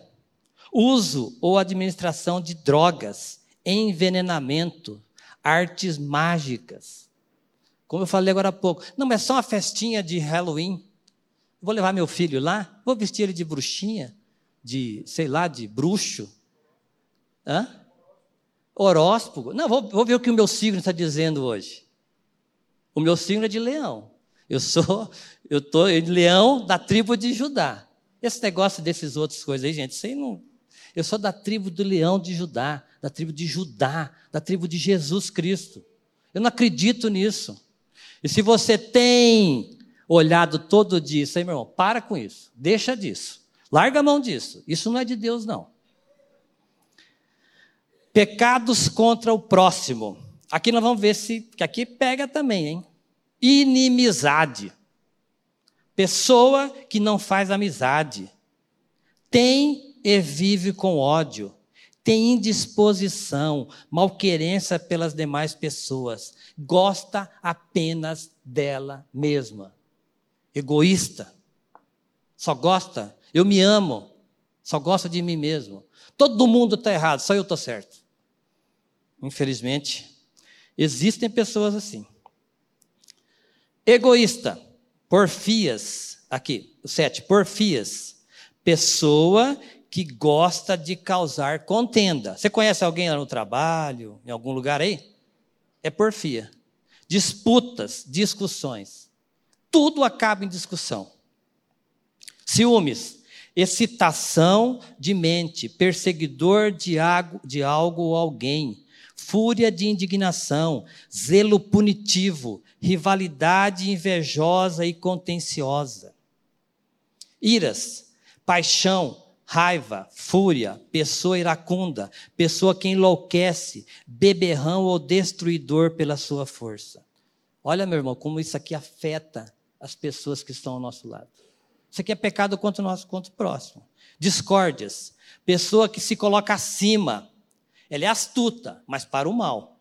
uso ou administração de drogas, envenenamento, artes mágicas. Como eu falei agora há pouco. Não, é só uma festinha de Halloween. Vou levar meu filho lá, vou vestir ele de bruxinha, de, sei lá, de bruxo. Hã? Horóscopo. Não, vou, vou ver o que o meu signo está dizendo hoje. O meu signo é de leão. Eu sou, eu estou em leão da tribo de Judá. Esse negócio desses outros coisas aí, gente, isso aí não. Eu sou da tribo do leão de Judá, da tribo de Judá, da tribo de Jesus Cristo. Eu não acredito nisso. E se você tem olhado todo dia, isso aí, meu irmão, para com isso. Deixa disso. Larga a mão disso. Isso não é de Deus, não. Pecados contra o próximo. Aqui nós vamos ver se. que aqui pega também, hein? Inimizade. Pessoa que não faz amizade. Tem e vive com ódio. Tem indisposição, malquerência pelas demais pessoas. Gosta apenas dela mesma. Egoísta. Só gosta. Eu me amo. Só gosta de mim mesmo. Todo mundo está errado, só eu estou certo. Infelizmente, existem pessoas assim. Egoísta, porfias, aqui, o sete, porfias, pessoa que gosta de causar contenda. Você conhece alguém lá no trabalho, em algum lugar aí? É porfia. Disputas, discussões. Tudo acaba em discussão. Ciúmes, excitação de mente, perseguidor de algo, de algo ou alguém, fúria de indignação, zelo punitivo, rivalidade invejosa e contenciosa. Iras, paixão, raiva, fúria, pessoa iracunda, pessoa que enlouquece, beberrão ou destruidor pela sua força. Olha, meu irmão, como isso aqui afeta as pessoas que estão ao nosso lado. Isso aqui é pecado contra o nosso contra o próximo. Discórdias, pessoa que se coloca acima, ela é astuta, mas para o mal.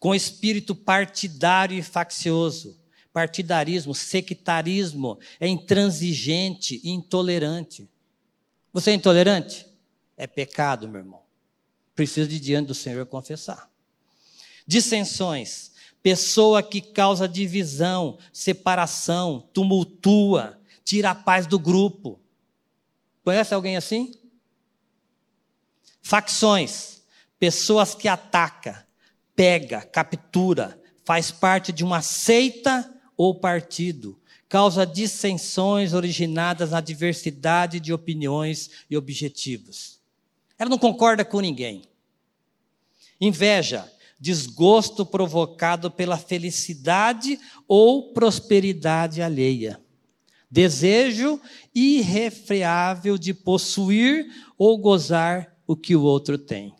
Com espírito partidário e faccioso. Partidarismo, sectarismo, é intransigente e intolerante. Você é intolerante? É pecado, meu irmão. Precisa de diante do Senhor confessar. Dissensões, pessoa que causa divisão, separação, tumultua, tira a paz do grupo. Conhece alguém assim? Facções, pessoas que ataca, pega, captura, faz parte de uma seita ou partido, causa dissensões originadas na diversidade de opiniões e objetivos. Ela não concorda com ninguém. Inveja, desgosto provocado pela felicidade ou prosperidade alheia. Desejo irrefreável de possuir ou gozar o que o outro tem.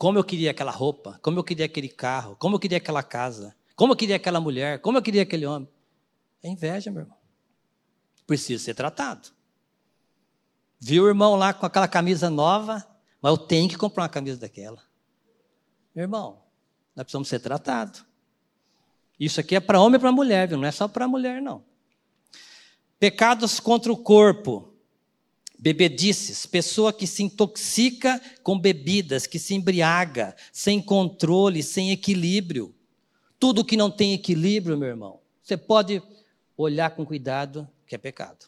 Como eu queria aquela roupa, como eu queria aquele carro, como eu queria aquela casa, como eu queria aquela mulher, como eu queria aquele homem. É inveja, meu irmão. Precisa ser tratado. Viu o irmão lá com aquela camisa nova, mas eu tenho que comprar uma camisa daquela. Meu irmão, nós precisamos ser tratados. Isso aqui é para homem e para mulher, viu? não é só para mulher, não. Pecados contra o corpo, Bebedices, pessoa que se intoxica com bebidas, que se embriaga, sem controle, sem equilíbrio. Tudo que não tem equilíbrio, meu irmão, você pode olhar com cuidado que é pecado.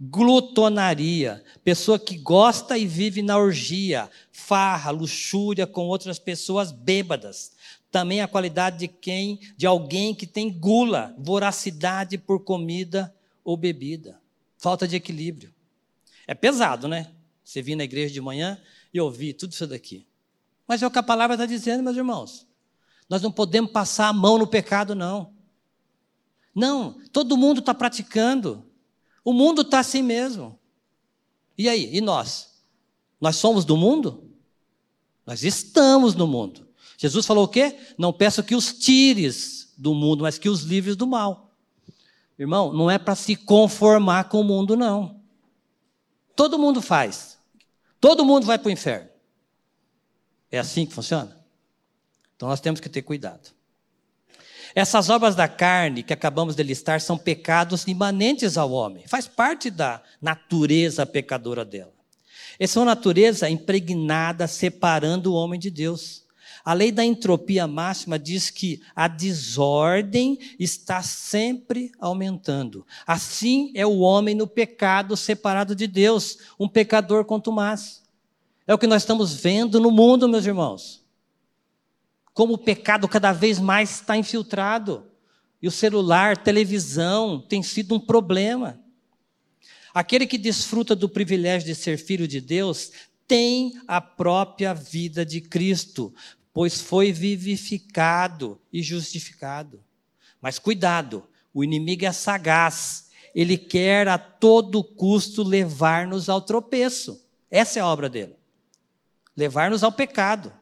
Glutonaria, pessoa que gosta e vive na orgia, farra, luxúria com outras pessoas bêbadas. Também a qualidade de quem, de alguém que tem gula, voracidade por comida ou bebida. Falta de equilíbrio. É pesado, né? Você vir na igreja de manhã e ouvir tudo isso daqui. Mas é o que a palavra está dizendo, meus irmãos. Nós não podemos passar a mão no pecado, não. Não, todo mundo está praticando. O mundo está assim mesmo. E aí? E nós? Nós somos do mundo? Nós estamos no mundo. Jesus falou o quê? Não peço que os tires do mundo, mas que os livres do mal. Irmão, não é para se conformar com o mundo, não. Todo mundo faz. Todo mundo vai para o inferno. É assim que funciona? Então nós temos que ter cuidado. Essas obras da carne que acabamos de listar são pecados imanentes ao homem, faz parte da natureza pecadora dela. Essa é uma natureza impregnada, separando o homem de Deus. A lei da entropia máxima diz que a desordem está sempre aumentando. Assim é o homem no pecado separado de Deus, um pecador contumaz. É o que nós estamos vendo no mundo, meus irmãos como o pecado cada vez mais está infiltrado. E o celular, televisão, tem sido um problema. Aquele que desfruta do privilégio de ser filho de Deus tem a própria vida de Cristo, pois foi vivificado e justificado. Mas cuidado, o inimigo é sagaz, ele quer a todo custo levar-nos ao tropeço. Essa é a obra dele. Levar-nos ao pecado.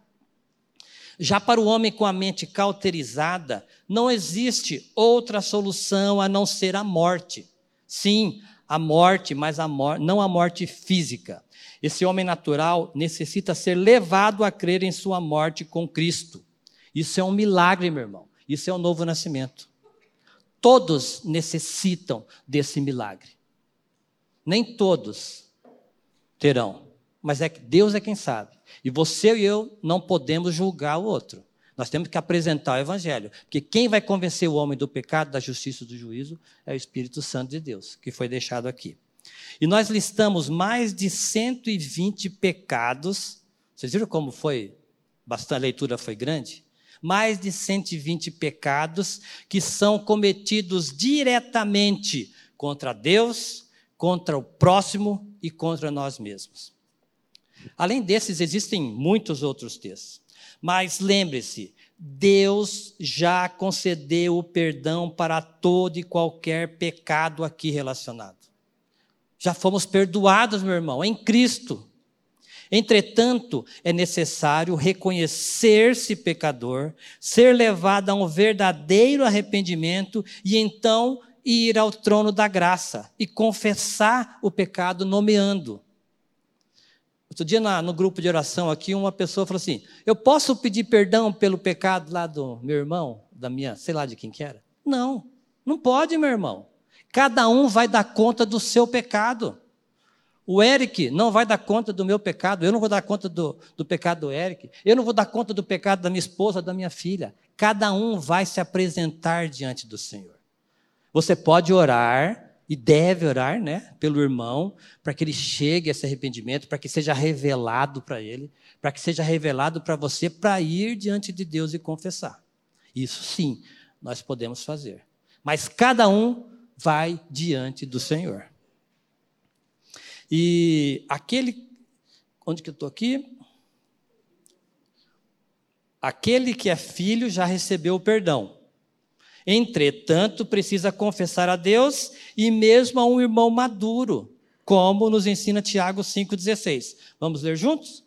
Já para o homem com a mente cauterizada, não existe outra solução a não ser a morte. Sim, a morte, mas a mor não a morte física. Esse homem natural necessita ser levado a crer em sua morte com Cristo. Isso é um milagre, meu irmão. Isso é um novo nascimento. Todos necessitam desse milagre. Nem todos terão, mas é que Deus é quem sabe. E você e eu não podemos julgar o outro. Nós temos que apresentar o Evangelho. Porque quem vai convencer o homem do pecado, da justiça e do juízo é o Espírito Santo de Deus, que foi deixado aqui. E nós listamos mais de 120 pecados. Vocês viram como foi? Bastante, a leitura foi grande? Mais de 120 pecados que são cometidos diretamente contra Deus, contra o próximo e contra nós mesmos. Além desses, existem muitos outros textos. Mas lembre-se, Deus já concedeu o perdão para todo e qualquer pecado aqui relacionado. Já fomos perdoados, meu irmão, em Cristo. Entretanto, é necessário reconhecer-se pecador, ser levado a um verdadeiro arrependimento e então ir ao trono da graça e confessar o pecado nomeando. Outro dia, na, no grupo de oração aqui, uma pessoa falou assim: Eu posso pedir perdão pelo pecado lá do meu irmão, da minha, sei lá de quem que era? Não, não pode, meu irmão. Cada um vai dar conta do seu pecado. O Eric não vai dar conta do meu pecado, eu não vou dar conta do, do pecado do Eric, eu não vou dar conta do pecado da minha esposa, da minha filha. Cada um vai se apresentar diante do Senhor. Você pode orar, e deve orar, né, pelo irmão, para que ele chegue a esse arrependimento, para que seja revelado para ele, para que seja revelado para você, para ir diante de Deus e confessar. Isso sim, nós podemos fazer. Mas cada um vai diante do Senhor. E aquele. Onde que eu estou aqui? Aquele que é filho já recebeu o perdão. Entretanto, precisa confessar a Deus e mesmo a um irmão maduro, como nos ensina Tiago 5,16. Vamos ler juntos?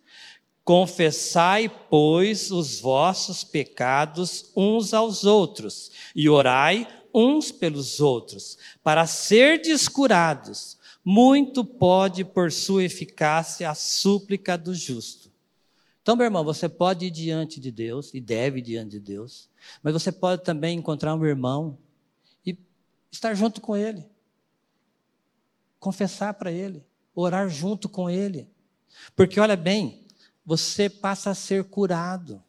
Confessai, pois, os vossos pecados uns aos outros, e orai uns pelos outros, para ser descurados. Muito pode, por sua eficácia, a súplica do justo. Então, meu irmão, você pode ir diante de Deus, e deve ir diante de Deus, mas você pode também encontrar um irmão e estar junto com ele. Confessar para ele. orar junto com Ele. Porque olha bem, você passa a ser curado.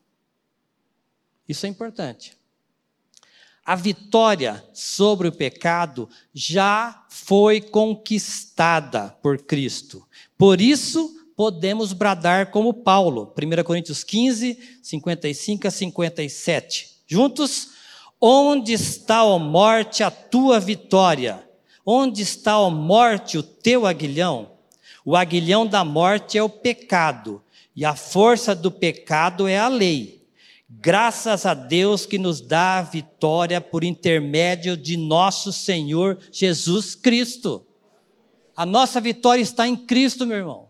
Isso é importante. A vitória sobre o pecado já foi conquistada por Cristo. Por isso, podemos bradar como Paulo, 1 Coríntios 15, 55 a 57. Juntos? Onde está, a morte, a tua vitória? Onde está, a morte, o teu aguilhão? O aguilhão da morte é o pecado, e a força do pecado é a lei. Graças a Deus que nos dá a vitória por intermédio de nosso Senhor Jesus Cristo. A nossa vitória está em Cristo, meu irmão.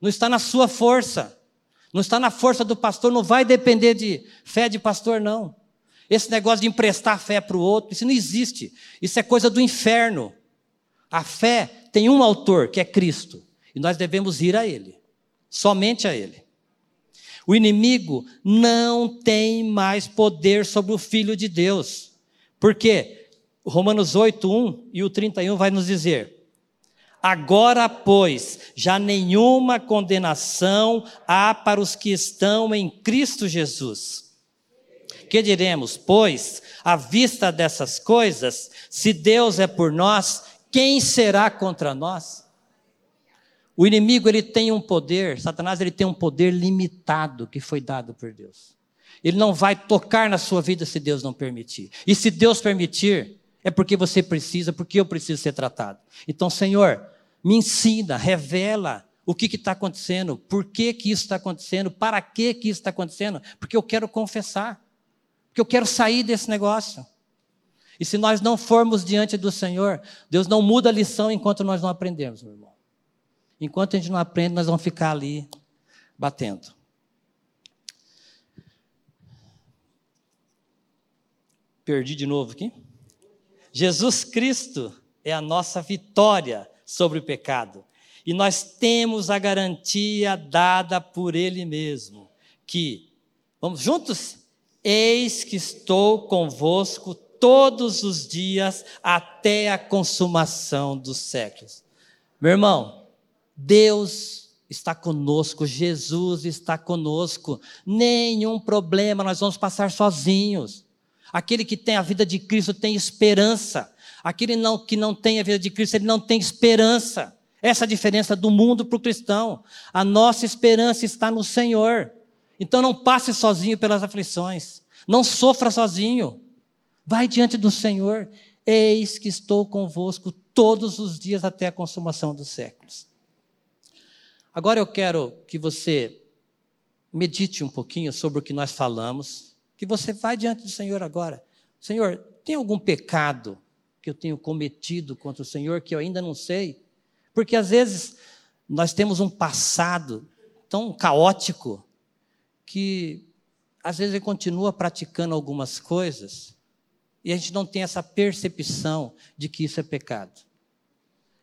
Não está na sua força. Não está na força do pastor, não vai depender de fé de pastor, não. Esse negócio de emprestar fé para o outro, isso não existe. Isso é coisa do inferno. A fé tem um autor, que é Cristo. E nós devemos ir a Ele. Somente a Ele. O inimigo não tem mais poder sobre o Filho de Deus. Por quê? Romanos 8, 1 e o 31 vai nos dizer: Agora, pois, já nenhuma condenação há para os que estão em Cristo Jesus. Que diremos, pois, à vista dessas coisas, se Deus é por nós, quem será contra nós? O inimigo ele tem um poder, Satanás ele tem um poder limitado que foi dado por Deus. Ele não vai tocar na sua vida se Deus não permitir. E se Deus permitir, é porque você precisa, porque eu preciso ser tratado. Então, Senhor, me ensina, revela o que está acontecendo, por que, que isso está acontecendo, para que, que isso está acontecendo, porque eu quero confessar, porque eu quero sair desse negócio. E se nós não formos diante do Senhor, Deus não muda a lição enquanto nós não aprendemos, meu irmão. Enquanto a gente não aprende, nós vamos ficar ali batendo. Perdi de novo aqui. Jesus Cristo é a nossa vitória sobre o pecado. E nós temos a garantia dada por Ele mesmo, que, vamos juntos? Eis que estou convosco todos os dias até a consumação dos séculos. Meu irmão, Deus está conosco, Jesus está conosco, nenhum problema, nós vamos passar sozinhos. Aquele que tem a vida de Cristo tem esperança. Aquele não, que não tem a vida de Cristo, ele não tem esperança. Essa é a diferença do mundo para o cristão. A nossa esperança está no Senhor. Então não passe sozinho pelas aflições. Não sofra sozinho. Vai diante do Senhor. Eis que estou convosco todos os dias até a consumação dos séculos. Agora eu quero que você medite um pouquinho sobre o que nós falamos, que você vai diante do Senhor agora. Senhor, tem algum pecado que eu tenho cometido contra o Senhor que eu ainda não sei. Porque às vezes nós temos um passado tão caótico que às vezes ele continua praticando algumas coisas e a gente não tem essa percepção de que isso é pecado.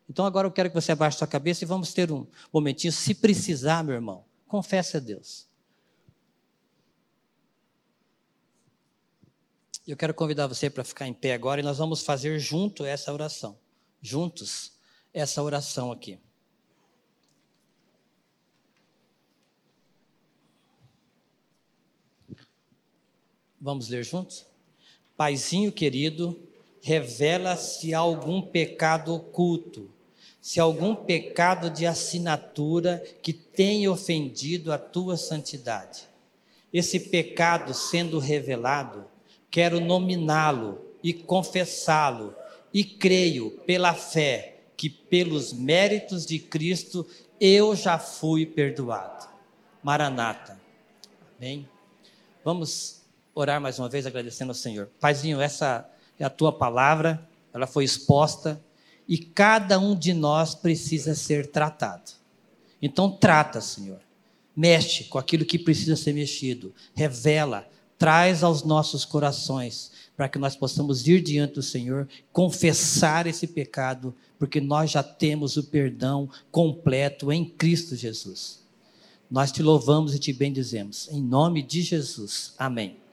Então agora eu quero que você abaixe sua cabeça e vamos ter um momentinho, se precisar, meu irmão, confesse a Deus. Eu quero convidar você para ficar em pé agora e nós vamos fazer junto essa oração. Juntos, essa oração aqui. Vamos ler juntos? Paizinho querido, revela se algum pecado oculto, se algum pecado de assinatura que tenha ofendido a tua santidade. Esse pecado sendo revelado, quero nominá-lo e confessá-lo, e creio pela fé que pelos méritos de Cristo eu já fui perdoado. Maranata. Amém? Vamos orar mais uma vez agradecendo ao Senhor. Paizinho, essa é a tua palavra, ela foi exposta e cada um de nós precisa ser tratado. Então trata, Senhor. Mexe com aquilo que precisa ser mexido. Revela, traz aos nossos corações, para que nós possamos ir diante do Senhor, confessar esse pecado, porque nós já temos o perdão completo em Cristo Jesus. Nós te louvamos e te bendizemos. Em nome de Jesus. Amém.